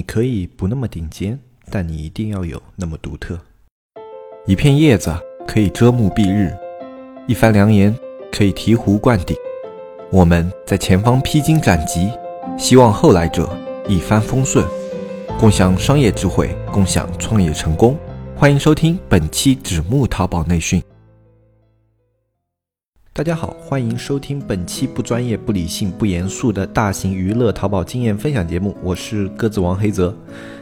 你可以不那么顶尖，但你一定要有那么独特。一片叶子可以遮目蔽日，一番良言可以醍醐灌顶。我们在前方披荆斩棘，希望后来者一帆风顺，共享商业智慧，共享创业成功。欢迎收听本期纸木淘宝内训。大家好，欢迎收听本期不专业、不理性、不严肃的大型娱乐淘宝经验分享节目，我是鸽子王黑泽。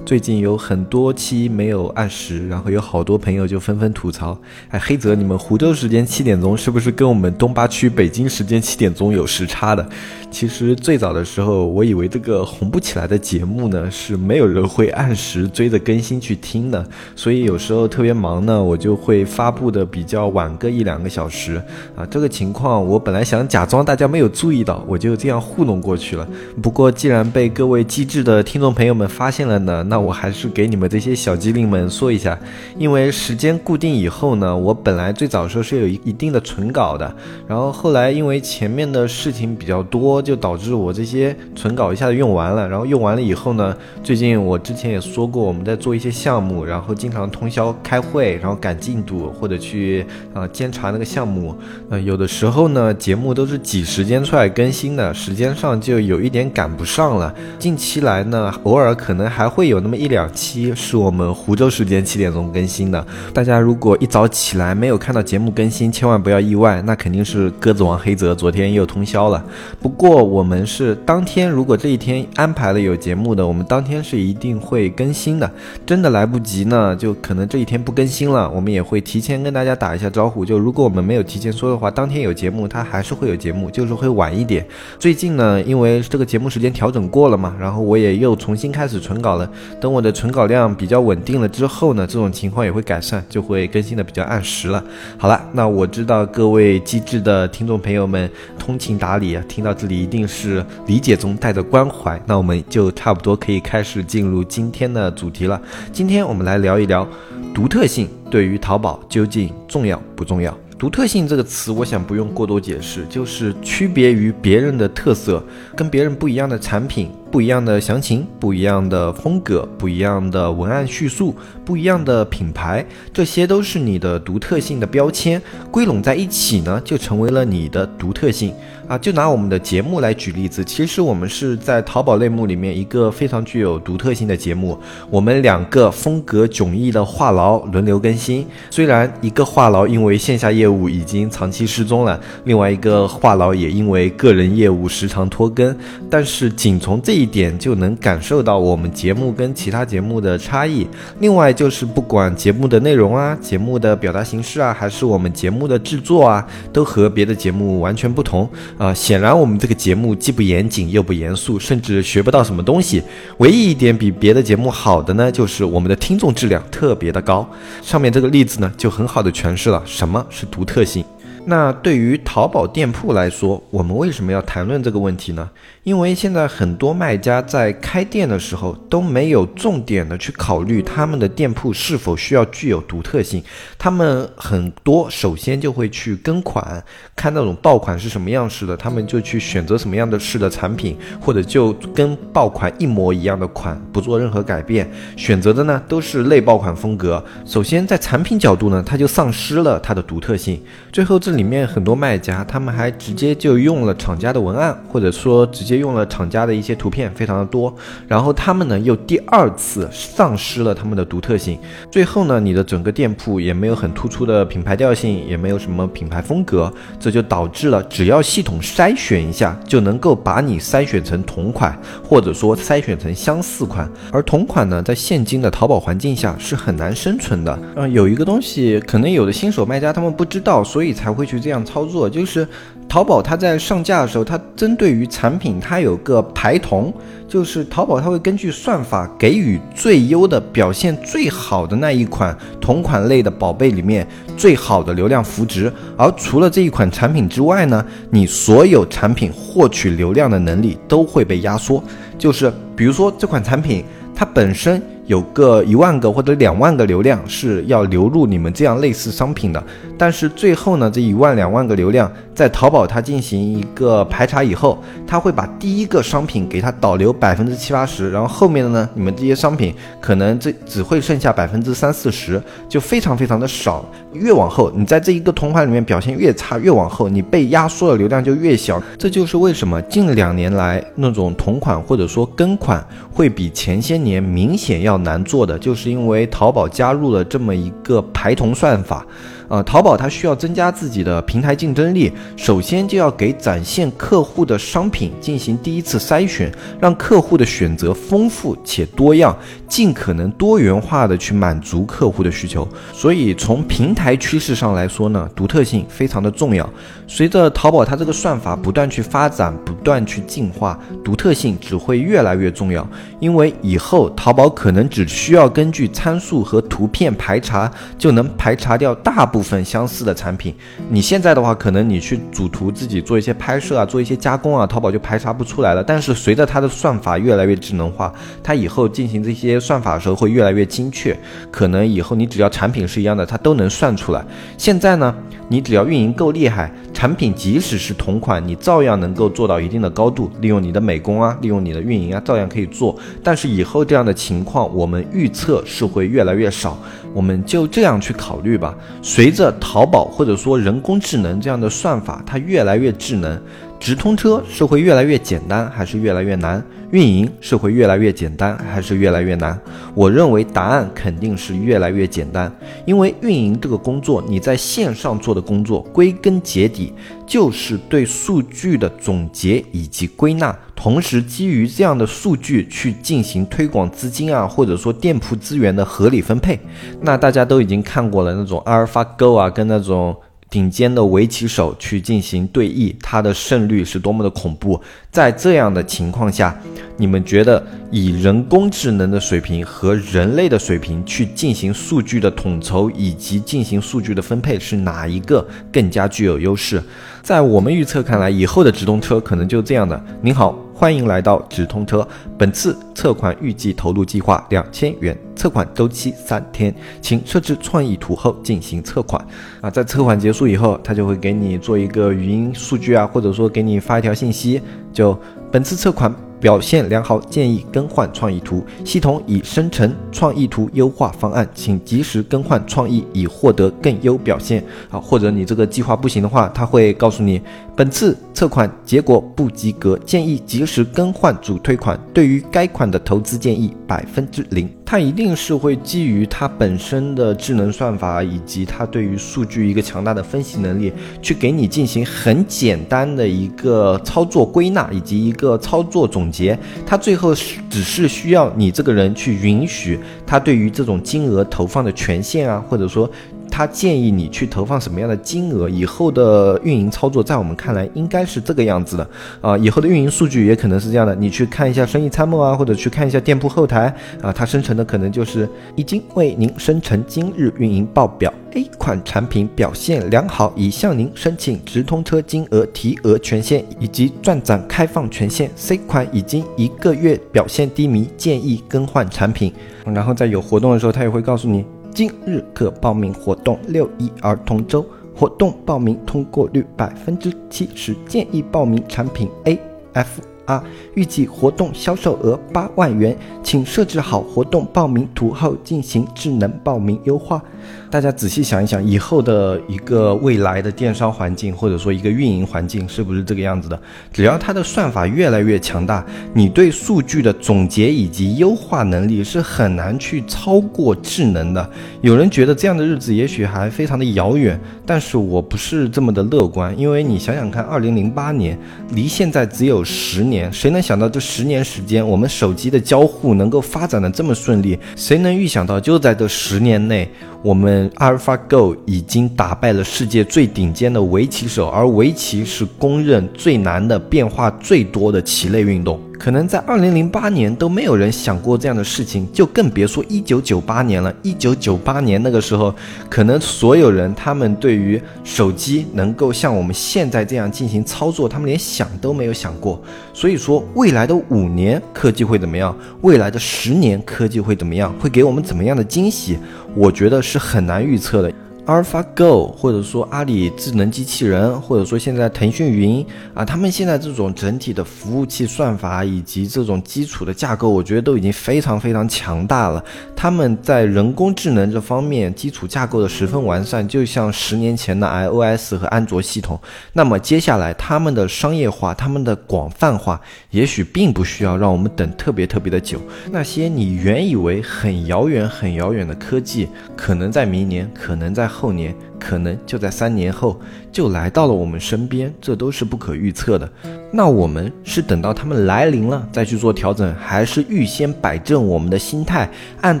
最近有很多期没有按时，然后有好多朋友就纷纷吐槽：“哎，黑泽，你们湖州时间七点钟是不是跟我们东八区北京时间七点钟有时差的？”其实最早的时候，我以为这个红不起来的节目呢，是没有人会按时追着更新去听的，所以有时候特别忙呢，我就会发布的比较晚个一两个小时啊。这个情况我本来想假装大家没有注意到，我就这样糊弄过去了。不过既然被各位机智的听众朋友们发现了呢，那那我还是给你们这些小机灵们说一下，因为时间固定以后呢，我本来最早时候是有一一定的存稿的，然后后来因为前面的事情比较多，就导致我这些存稿一下子用完了。然后用完了以后呢，最近我之前也说过，我们在做一些项目，然后经常通宵开会，然后赶进度或者去啊监察那个项目。呃，有的时候呢，节目都是挤时间出来更新的，时间上就有一点赶不上了。近期来呢，偶尔可能还会有。有那么一两期是我们湖州时间七点钟更新的，大家如果一早起来没有看到节目更新，千万不要意外，那肯定是鸽子王黑泽昨天又通宵了。不过我们是当天，如果这一天安排了有节目的，我们当天是一定会更新的。真的来不及呢，就可能这一天不更新了，我们也会提前跟大家打一下招呼。就如果我们没有提前说的话，当天有节目，它还是会有节目，就是会晚一点。最近呢，因为这个节目时间调整过了嘛，然后我也又重新开始存稿了。等我的存稿量比较稳定了之后呢，这种情况也会改善，就会更新的比较按时了。好了，那我知道各位机智的听众朋友们通情达理啊，听到这里一定是理解中带着关怀。那我们就差不多可以开始进入今天的主题了。今天我们来聊一聊独特性对于淘宝究竟重要不重要？独特性这个词，我想不用过多解释，就是区别于别人的特色，跟别人不一样的产品。不一样的详情，不一样的风格，不一样的文案叙述，不一样的品牌，这些都是你的独特性的标签，归拢在一起呢，就成为了你的独特性啊！就拿我们的节目来举例子，其实我们是在淘宝类目里面一个非常具有独特性的节目。我们两个风格迥异的话痨轮流更新，虽然一个话痨因为线下业务已经长期失踪了，另外一个话痨也因为个人业务时常拖更，但是仅从这一点就能感受到我们节目跟其他节目的差异。另外就是不管节目的内容啊、节目的表达形式啊，还是我们节目的制作啊，都和别的节目完全不同啊。显然我们这个节目既不严谨又不严肃，甚至学不到什么东西。唯一一点比别的节目好的呢，就是我们的听众质量特别的高。上面这个例子呢，就很好的诠释了什么是独特性。那对于淘宝店铺来说，我们为什么要谈论这个问题呢？因为现在很多卖家在开店的时候都没有重点的去考虑他们的店铺是否需要具有独特性。他们很多首先就会去跟款，看那种爆款是什么样式的，他们就去选择什么样的式的产品，或者就跟爆款一模一样的款，不做任何改变，选择的呢都是类爆款风格。首先在产品角度呢，它就丧失了它的独特性。最后这里面很多卖家，他们还直接就用了厂家的文案，或者说直接。用了厂家的一些图片，非常的多，然后他们呢又第二次丧失了他们的独特性，最后呢你的整个店铺也没有很突出的品牌调性，也没有什么品牌风格，这就导致了只要系统筛选一下就能够把你筛选成同款，或者说筛选成相似款，而同款呢在现今的淘宝环境下是很难生存的。嗯，有一个东西可能有的新手卖家他们不知道，所以才会去这样操作，就是淘宝它在上架的时候，它针对于产品。它有个排同，就是淘宝它会根据算法给予最优的表现最好的那一款同款类的宝贝里面最好的流量扶值，而除了这一款产品之外呢，你所有产品获取流量的能力都会被压缩。就是比如说这款产品它本身。有个一万个或者两万个流量是要流入你们这样类似商品的。但是最后呢，这一万两万个流量在淘宝它进行一个排查以后，它会把第一个商品给它导流百分之七八十，然后后面的呢，你们这些商品可能这只会剩下百分之三四十，就非常非常的少。越往后，你在这一个同款里面表现越差，越往后你被压缩的流量就越小。这就是为什么近两年来那种同款或者说跟款会比前些年明显要难做的，就是因为淘宝加入了这么一个排同算法。呃，淘宝它需要增加自己的平台竞争力，首先就要给展现客户的商品进行第一次筛选，让客户的选择丰富且多样，尽可能多元化的去满足客户的需求。所以从平台趋势上来说呢，独特性非常的重要。随着淘宝它这个算法不断去发展、不断去进化，独特性只会越来越重要。因为以后淘宝可能只需要根据参数和图片排查，就能排查掉大部分相似的产品。你现在的话，可能你去主图自己做一些拍摄啊，做一些加工啊，淘宝就排查不出来了。但是随着它的算法越来越智能化，它以后进行这些算法的时候会越来越精确。可能以后你只要产品是一样的，它都能算出来。现在呢？你只要运营够厉害，产品即使是同款，你照样能够做到一定的高度。利用你的美工啊，利用你的运营啊，照样可以做。但是以后这样的情况，我们预测是会越来越少。我们就这样去考虑吧。随着淘宝或者说人工智能这样的算法，它越来越智能。直通车是会越来越简单，还是越来越难？运营是会越来越简单，还是越来越难？我认为答案肯定是越来越简单，因为运营这个工作，你在线上做的工作，归根结底就是对数据的总结以及归纳，同时基于这样的数据去进行推广资金啊，或者说店铺资源的合理分配。那大家都已经看过了那种阿尔法 Go 啊，跟那种。顶尖的围棋手去进行对弈，他的胜率是多么的恐怖！在这样的情况下，你们觉得以人工智能的水平和人类的水平去进行数据的统筹以及进行数据的分配，是哪一个更加具有优势？在我们预测看来，以后的直通车可能就这样的。您好。欢迎来到直通车。本次测款预计投入计划两千元，测款周期三天，请设置创意图后进行测款。啊，在测款结束以后，他就会给你做一个语音数据啊，或者说给你发一条信息，就本次测款。表现良好，建议更换创意图。系统已生成创意图优化方案，请及时更换创意，以获得更优表现。啊，或者你这个计划不行的话，他会告诉你，本次测款结果不及格，建议及时更换主推款。对于该款的投资建议百分之零。它一定是会基于它本身的智能算法以及它对于数据一个强大的分析能力，去给你进行很简单的一个操作归纳以及一个操作总结。它最后是只是需要你这个人去允许它对于这种金额投放的权限啊，或者说。他建议你去投放什么样的金额？以后的运营操作，在我们看来应该是这个样子的啊。以后的运营数据也可能是这样的，你去看一下生意参谋啊，或者去看一下店铺后台啊，它生成的可能就是已经为您生成今日运营报表。A 款产品表现良好，已向您申请直通车金额提额权限以及钻展开放权限。C 款已经一个月表现低迷，建议更换产品。然后在有活动的时候，他也会告诉你。今日可报名活动六一儿童周活动报名通过率百分之七十，建议报名产品 A F R，预计活动销售额八万元，请设置好活动报名图后进行智能报名优化。大家仔细想一想，以后的一个未来的电商环境，或者说一个运营环境，是不是这个样子的？只要它的算法越来越强大，你对数据的总结以及优化能力是很难去超过智能的。有人觉得这样的日子也许还非常的遥远，但是我不是这么的乐观，因为你想想看，二零零八年离现在只有十年，谁能想到这十年时间，我们手机的交互能够发展的这么顺利？谁能预想到就在这十年内？我们 AlphaGo 已经打败了世界最顶尖的围棋手，而围棋是公认最难的、变化最多的棋类运动。可能在二零零八年都没有人想过这样的事情，就更别说一九九八年了。一九九八年那个时候，可能所有人他们对于手机能够像我们现在这样进行操作，他们连想都没有想过。所以说，未来的五年科技会怎么样？未来的十年科技会怎么样？会给我们怎么样的惊喜？我觉得是很难预测的。AlphaGo，或者说阿里智能机器人，或者说现在腾讯云啊，他们现在这种整体的服务器算法以及这种基础的架构，我觉得都已经非常非常强大了。他们在人工智能这方面基础架构的十分完善，就像十年前的 iOS 和安卓系统。那么接下来他们的商业化、他们的广泛化，也许并不需要让我们等特别特别的久。那些你原以为很遥远、很遥远的科技，可能在明年，可能在。后年可能就在三年后就来到了我们身边，这都是不可预测的。那我们是等到他们来临了再去做调整，还是预先摆正我们的心态，按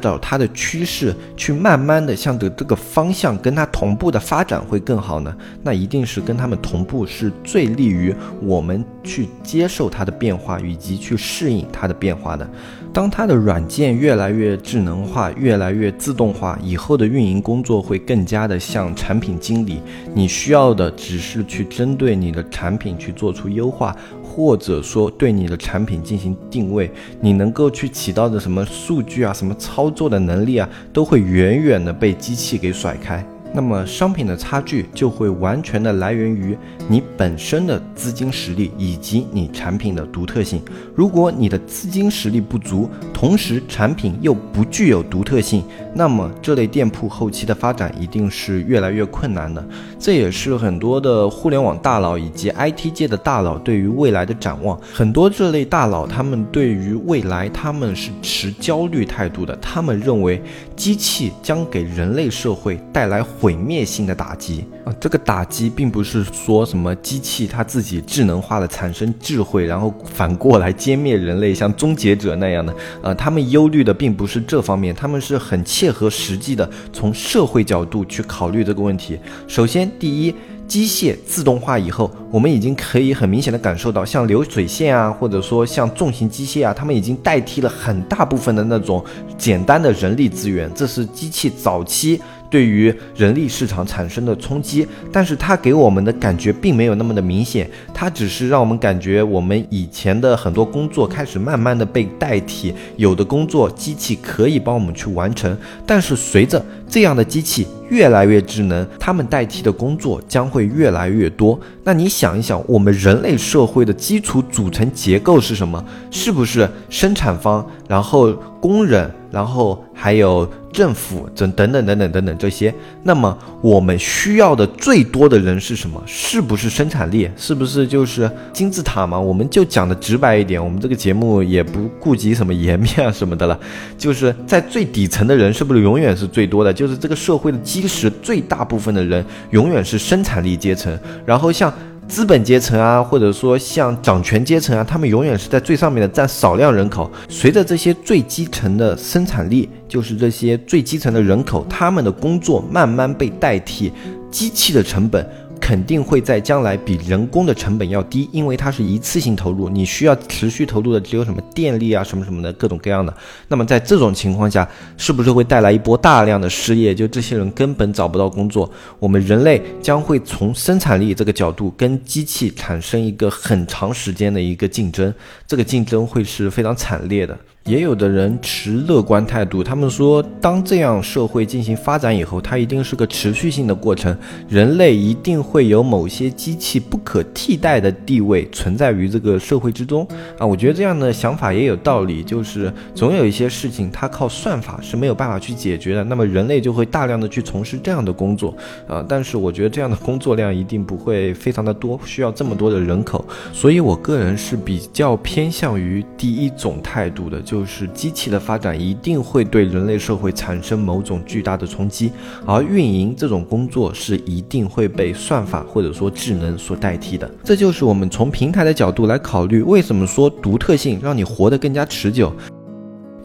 照它的趋势去慢慢的向着这个方向跟它同步的发展会更好呢？那一定是跟他们同步是最利于我们去接受它的变化以及去适应它的变化的。当它的软件越来越智能化、越来越自动化，以后的运营工作会更加的像产品经理。你需要的只是去针对你的产品去做出优化，或者说对你的产品进行定位。你能够去起到的什么数据啊、什么操作的能力啊，都会远远的被机器给甩开。那么商品的差距就会完全的来源于你本身的资金实力以及你产品的独特性。如果你的资金实力不足，同时产品又不具有独特性，那么这类店铺后期的发展一定是越来越困难的。这也是很多的互联网大佬以及 IT 界的大佬对于未来的展望。很多这类大佬他们对于未来他们是持焦虑态度的，他们认为机器将给人类社会带来。毁灭性的打击啊！这个打击并不是说什么机器它自己智能化的产生智慧，然后反过来歼灭人类，像终结者那样的。呃，他们忧虑的并不是这方面，他们是很切切合实际的，从社会角度去考虑这个问题。首先，第一。机械自动化以后，我们已经可以很明显的感受到，像流水线啊，或者说像重型机械啊，他们已经代替了很大部分的那种简单的人力资源。这是机器早期对于人力市场产生的冲击，但是它给我们的感觉并没有那么的明显，它只是让我们感觉我们以前的很多工作开始慢慢的被代替，有的工作机器可以帮我们去完成，但是随着这样的机器。越来越智能，他们代替的工作将会越来越多。那你想一想，我们人类社会的基础组成结构是什么？是不是生产方，然后工人，然后还有政府，等等等等等等这些？那么我们需要的最多的人是什么？是不是生产力？是不是就是金字塔嘛？我们就讲的直白一点，我们这个节目也不顾及什么颜面啊什么的了，就是在最底层的人是不是永远是最多的？就是这个社会的基石，最大部分的人永远是生产力阶层，然后像。资本阶层啊，或者说像掌权阶层啊，他们永远是在最上面的，占少量人口。随着这些最基层的生产力，就是这些最基层的人口，他们的工作慢慢被代替，机器的成本。肯定会在将来比人工的成本要低，因为它是一次性投入，你需要持续投入的只有什么电力啊什么什么的各种各样的。那么在这种情况下，是不是会带来一波大量的失业？就这些人根本找不到工作，我们人类将会从生产力这个角度跟机器产生一个很长时间的一个竞争，这个竞争会是非常惨烈的。也有的人持乐观态度，他们说，当这样社会进行发展以后，它一定是个持续性的过程，人类一定会有某些机器不可替代的地位存在于这个社会之中啊。我觉得这样的想法也有道理，就是总有一些事情它靠算法是没有办法去解决的，那么人类就会大量的去从事这样的工作啊。但是我觉得这样的工作量一定不会非常的多，需要这么多的人口，所以我个人是比较偏向于第一种态度的，就。就是机器的发展一定会对人类社会产生某种巨大的冲击，而运营这种工作是一定会被算法或者说智能所代替的。这就是我们从平台的角度来考虑，为什么说独特性让你活得更加持久。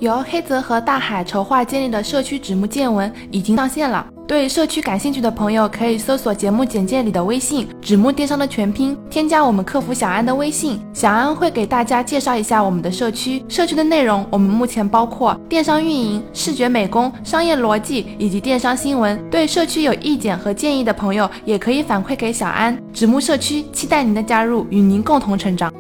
由黑泽和大海筹划建立的社区纸木见闻已经上线了。对社区感兴趣的朋友，可以搜索节目简介里的微信“纸木电商”的全拼，添加我们客服小安的微信，小安会给大家介绍一下我们的社区。社区的内容，我们目前包括电商运营、视觉美工、商业逻辑以及电商新闻。对社区有意见和建议的朋友，也可以反馈给小安。纸木社区期待您的加入，与您共同成长。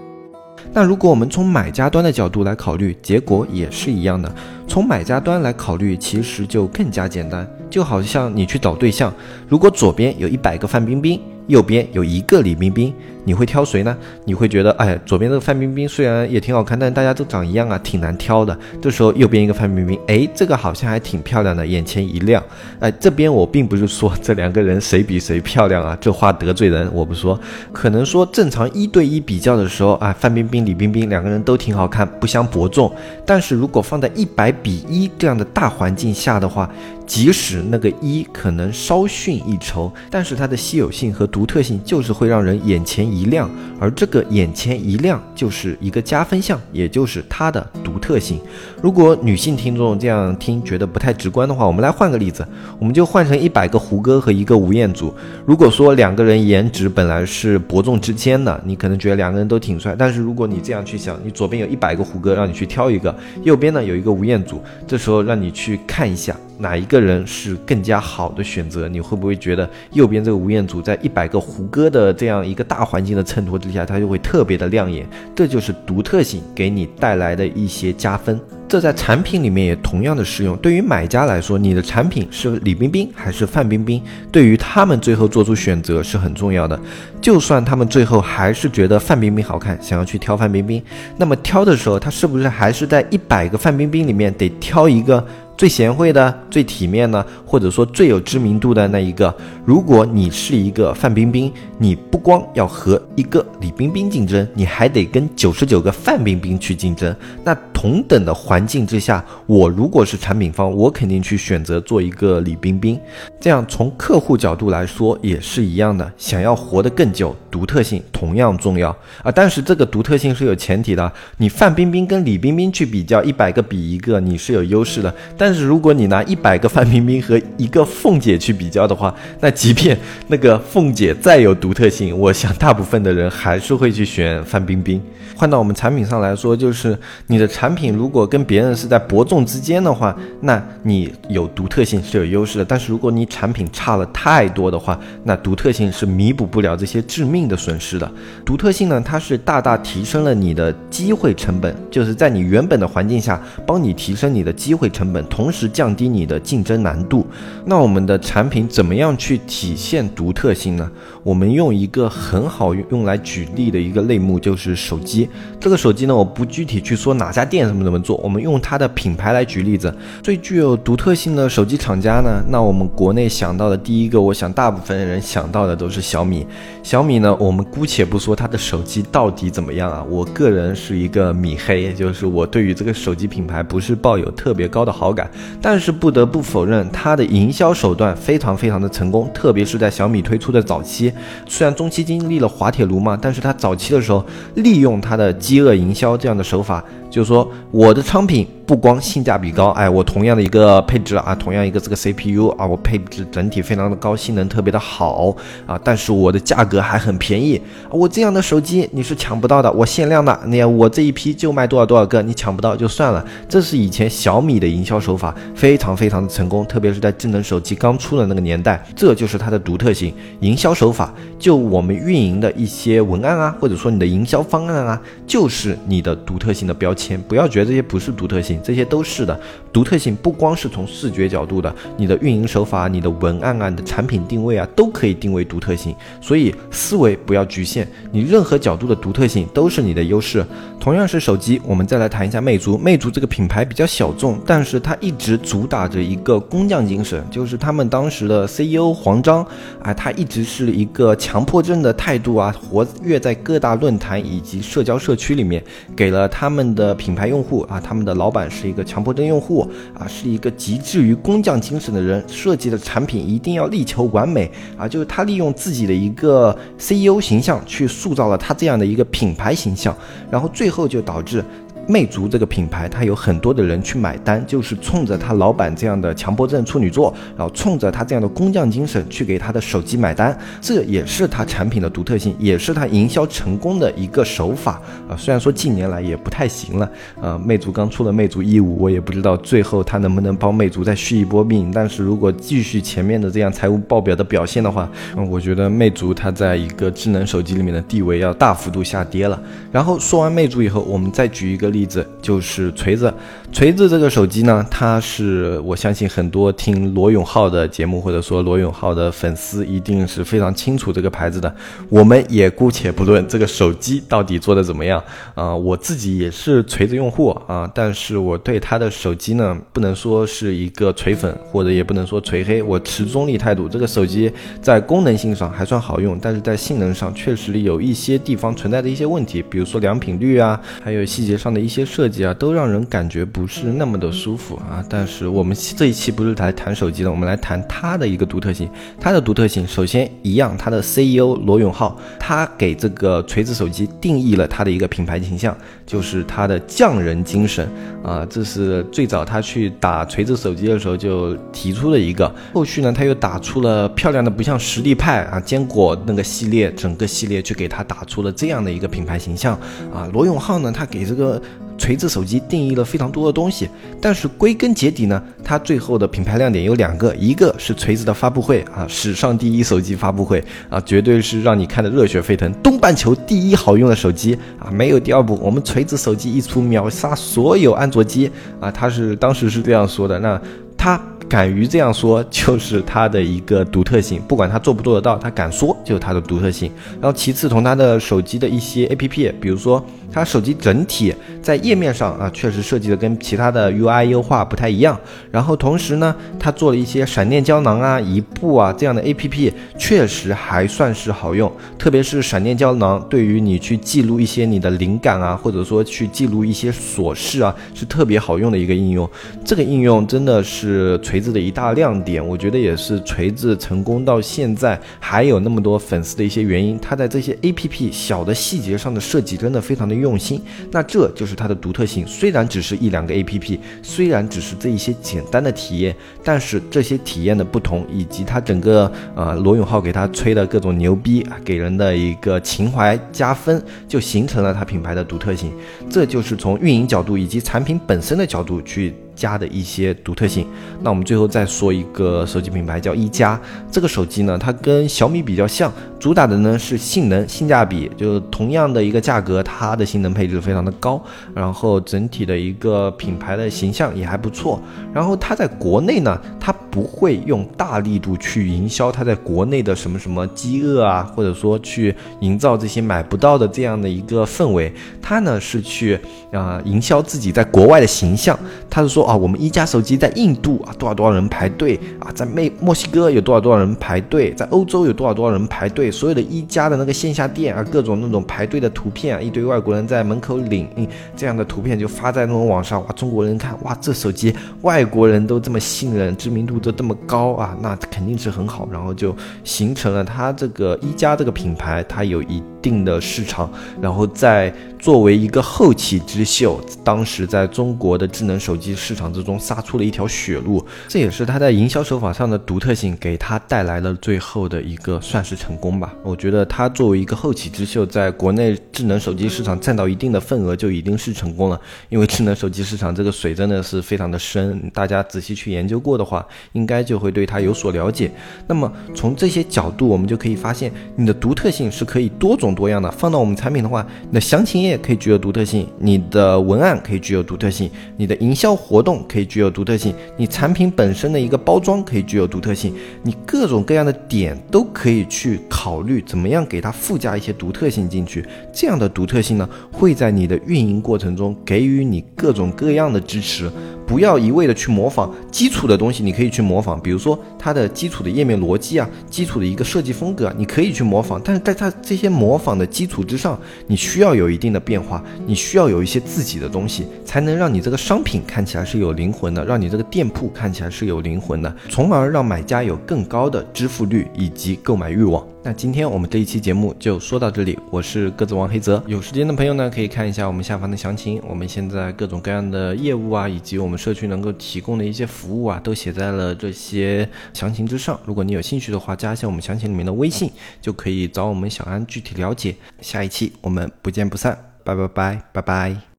那如果我们从买家端的角度来考虑，结果也是一样的。从买家端来考虑，其实就更加简单，就好像你去找对象，如果左边有一百个范冰冰。右边有一个李冰冰，你会挑谁呢？你会觉得，哎，左边这个范冰冰虽然也挺好看，但大家都长一样啊，挺难挑的。这时候右边一个范冰冰，哎，这个好像还挺漂亮的，眼前一亮。哎，这边我并不是说这两个人谁比谁漂亮啊，这话得罪人，我不说。可能说正常一对一比较的时候啊，范冰冰、李冰冰两个人都挺好看，不相伯仲。但是如果放在一百比一这样的大环境下的话，即使那个一可能稍逊一筹，但是它的稀有性和独特性就是会让人眼前一亮，而这个眼前一亮就是一个加分项，也就是它的独特性。如果女性听众这样听觉得不太直观的话，我们来换个例子，我们就换成一百个胡歌和一个吴彦祖。如果说两个人颜值本来是伯仲之间的，你可能觉得两个人都挺帅，但是如果你这样去想，你左边有一百个胡歌，让你去挑一个，右边呢有一个吴彦祖，这时候让你去看一下。哪一个人是更加好的选择？你会不会觉得右边这个吴彦祖在一百个胡歌的这样一个大环境的衬托之下，他就会特别的亮眼？这就是独特性给你带来的一些加分。这在产品里面也同样的适用。对于买家来说，你的产品是李冰冰还是范冰冰，对于他们最后做出选择是很重要的。就算他们最后还是觉得范冰冰好看，想要去挑范冰冰，那么挑的时候，他是不是还是在一百个范冰冰里面得挑一个？最贤惠的、最体面的，或者说最有知名度的那一个。如果你是一个范冰冰，你不光要和一个李冰冰竞争，你还得跟九十九个范冰冰去竞争。那同等的环境之下，我如果是产品方，我肯定去选择做一个李冰冰。这样从客户角度来说也是一样的，想要活得更久，独特性同样重要啊。但是这个独特性是有前提的，你范冰冰跟李冰冰去比较，一百个比一个，你是有优势的。但但是如果你拿一百个范冰冰和一个凤姐去比较的话，那即便那个凤姐再有独特性，我想大部分的人还是会去选范冰冰。换到我们产品上来说，就是你的产品如果跟别人是在伯仲之间的话，那你有独特性是有优势的。但是如果你产品差了太多的话，那独特性是弥补不了这些致命的损失的。独特性呢，它是大大提升了你的机会成本，就是在你原本的环境下帮你提升你的机会成本。同同时降低你的竞争难度，那我们的产品怎么样去体现独特性呢？我们用一个很好用来举例的一个类目就是手机。这个手机呢，我不具体去说哪家店怎么怎么做，我们用它的品牌来举例子。最具有独特性的手机厂家呢，那我们国内想到的第一个，我想大部分人想到的都是小米。小米呢，我们姑且不说它的手机到底怎么样啊，我个人是一个米黑，就是我对于这个手机品牌不是抱有特别高的好感。但是不得不否认，它的营销手段非常非常的成功，特别是在小米推出的早期，虽然中期经历了滑铁卢嘛，但是它早期的时候利用它的饥饿营销这样的手法。就是说，我的商品不光性价比高，哎，我同样的一个配置啊，同样一个这个 CPU 啊，我配置整体非常的高，性能特别的好啊，但是我的价格还很便宜，我这样的手机你是抢不到的，我限量的，你看我这一批就卖多少多少个，你抢不到就算了。这是以前小米的营销手法，非常非常的成功，特别是在智能手机刚出的那个年代，这就是它的独特性。营销手法，就我们运营的一些文案啊，或者说你的营销方案啊，就是你的独特性的标签。不要觉得这些不是独特性，这些都是的。独特性不光是从视觉角度的，你的运营手法、你的文案啊、你的产品定位啊，都可以定为独特性。所以思维不要局限，你任何角度的独特性都是你的优势。同样是手机，我们再来谈一下魅族。魅族这个品牌比较小众，但是它一直主打着一个工匠精神，就是他们当时的 CEO 黄章啊，他一直是一个强迫症的态度啊，活跃在各大论坛以及社交社区里面，给了他们的。品牌用户啊，他们的老板是一个强迫症用户啊，是一个极致于工匠精神的人，设计的产品一定要力求完美啊，就是他利用自己的一个 CEO 形象去塑造了他这样的一个品牌形象，然后最后就导致。魅族这个品牌，它有很多的人去买单，就是冲着他老板这样的强迫症处女座，然后冲着他这样的工匠精神去给他的手机买单，这也是他产品的独特性，也是他营销成功的一个手法啊。虽然说近年来也不太行了，呃，魅族刚出了魅族 E 五，我也不知道最后他能不能帮魅族再续一波命。但是如果继续前面的这样财务报表的表现的话，嗯，我觉得魅族它在一个智能手机里面的地位要大幅度下跌了。然后说完魅族以后，我们再举一个例例子，就是锤子。锤子这个手机呢，它是我相信很多听罗永浩的节目或者说罗永浩的粉丝一定是非常清楚这个牌子的。我们也姑且不论这个手机到底做的怎么样啊，我自己也是锤子用户啊，但是我对它的手机呢，不能说是一个锤粉，或者也不能说锤黑，我持中立态度。这个手机在功能性上还算好用，但是在性能上确实有一些地方存在的一些问题，比如说良品率啊，还有细节上的一些设计啊，都让人感觉不不是那么的舒服啊。但是我们这一期不是来谈手机的，我们来谈它的一个独特性。它的独特性，首先一样，它的 CEO 罗永浩，他给这个锤子手机定义了它的一个品牌形象，就是它的匠人精神啊。这是最早他去打锤子手机的时候就提出了一个，后续呢他又打出了漂亮的不像实力派啊坚果那个系列，整个系列去给他打出了这样的一个品牌形象啊。罗永浩呢，他给这个。锤子手机定义了非常多的东西，但是归根结底呢，它最后的品牌亮点有两个，一个是锤子的发布会啊，史上第一手机发布会啊，绝对是让你看的热血沸腾，东半球第一好用的手机啊，没有第二部，我们锤子手机一出秒杀所有安卓机啊，他是当时是这样说的，那他。敢于这样说，就是它的一个独特性。不管他做不做得到，他敢说就是它的独特性。然后其次，从它的手机的一些 APP，比如说它手机整体在页面上啊，确实设计的跟其他的 UI 优化不太一样。然后同时呢，它做了一些闪电胶囊啊、一步啊这样的 APP，确实还算是好用。特别是闪电胶囊，对于你去记录一些你的灵感啊，或者说去记录一些琐事啊，是特别好用的一个应用。这个应用真的是锤。子的一大亮点，我觉得也是锤子成功到现在还有那么多粉丝的一些原因。它在这些 A P P 小的细节上的设计真的非常的用心，那这就是它的独特性。虽然只是一两个 A P P，虽然只是这一些简单的体验，但是这些体验的不同，以及它整个呃罗永浩给他吹的各种牛逼，给人的一个情怀加分，就形成了它品牌的独特性。这就是从运营角度以及产品本身的角度去。加的一些独特性，那我们最后再说一个手机品牌叫一加，这个手机呢，它跟小米比较像，主打的呢是性能性价比，就同样的一个价格，它的性能配置非常的高，然后整体的一个品牌的形象也还不错，然后它在国内呢，它不会用大力度去营销它在国内的什么什么饥饿啊，或者说去营造这些买不到的这样的一个氛围，它呢是去啊营销自己在国外的形象，它是说。啊，我们一加手机在印度啊，多少多少人排队啊，在美墨西哥有多少多少人排队，在欧洲有多少多少人排队，所有的一加的那个线下店啊，各种那种排队的图片啊，一堆外国人在门口领这样的图片就发在那种网上，哇，中国人看哇，这手机外国人都这么信任，知名度都这么高啊，那肯定是很好，然后就形成了它这个一加这个品牌，它有一定的市场，然后在作为一个后起之秀，当时在中国的智能手机市场。之中杀出了一条血路，这也是他在营销手法上的独特性，给他带来了最后的一个算是成功吧。我觉得他作为一个后起之秀，在国内智能手机市场占到一定的份额，就已经是成功了。因为智能手机市场这个水真的是非常的深，大家仔细去研究过的话，应该就会对它有所了解。那么从这些角度，我们就可以发现，你的独特性是可以多种多样的。放到我们产品的话，你的详情页可以具有独特性，你的文案可以具有独特性，你的营销活动。可以具有独特性，你产品本身的一个包装可以具有独特性，你各种各样的点都可以去考虑怎么样给它附加一些独特性进去。这样的独特性呢，会在你的运营过程中给予你各种各样的支持。不要一味的去模仿基础的东西，你可以去模仿，比如说它的基础的页面逻辑啊，基础的一个设计风格啊，你可以去模仿。但是在它这些模仿的基础之上，你需要有一定的变化，你需要有一些自己的东西，才能让你这个商品看起来是有灵魂的，让你这个店铺看起来是有灵魂的，从而让买家有更高的支付率以及购买欲望。那今天我们这一期节目就说到这里，我是鸽子王黑泽。有时间的朋友呢，可以看一下我们下方的详情。我们现在各种各样的业务啊，以及我们社区能够提供的一些服务啊，都写在了这些详情之上。如果你有兴趣的话，加一下我们详情里面的微信，就可以找我们小安具体了解。下一期我们不见不散，拜拜拜拜拜。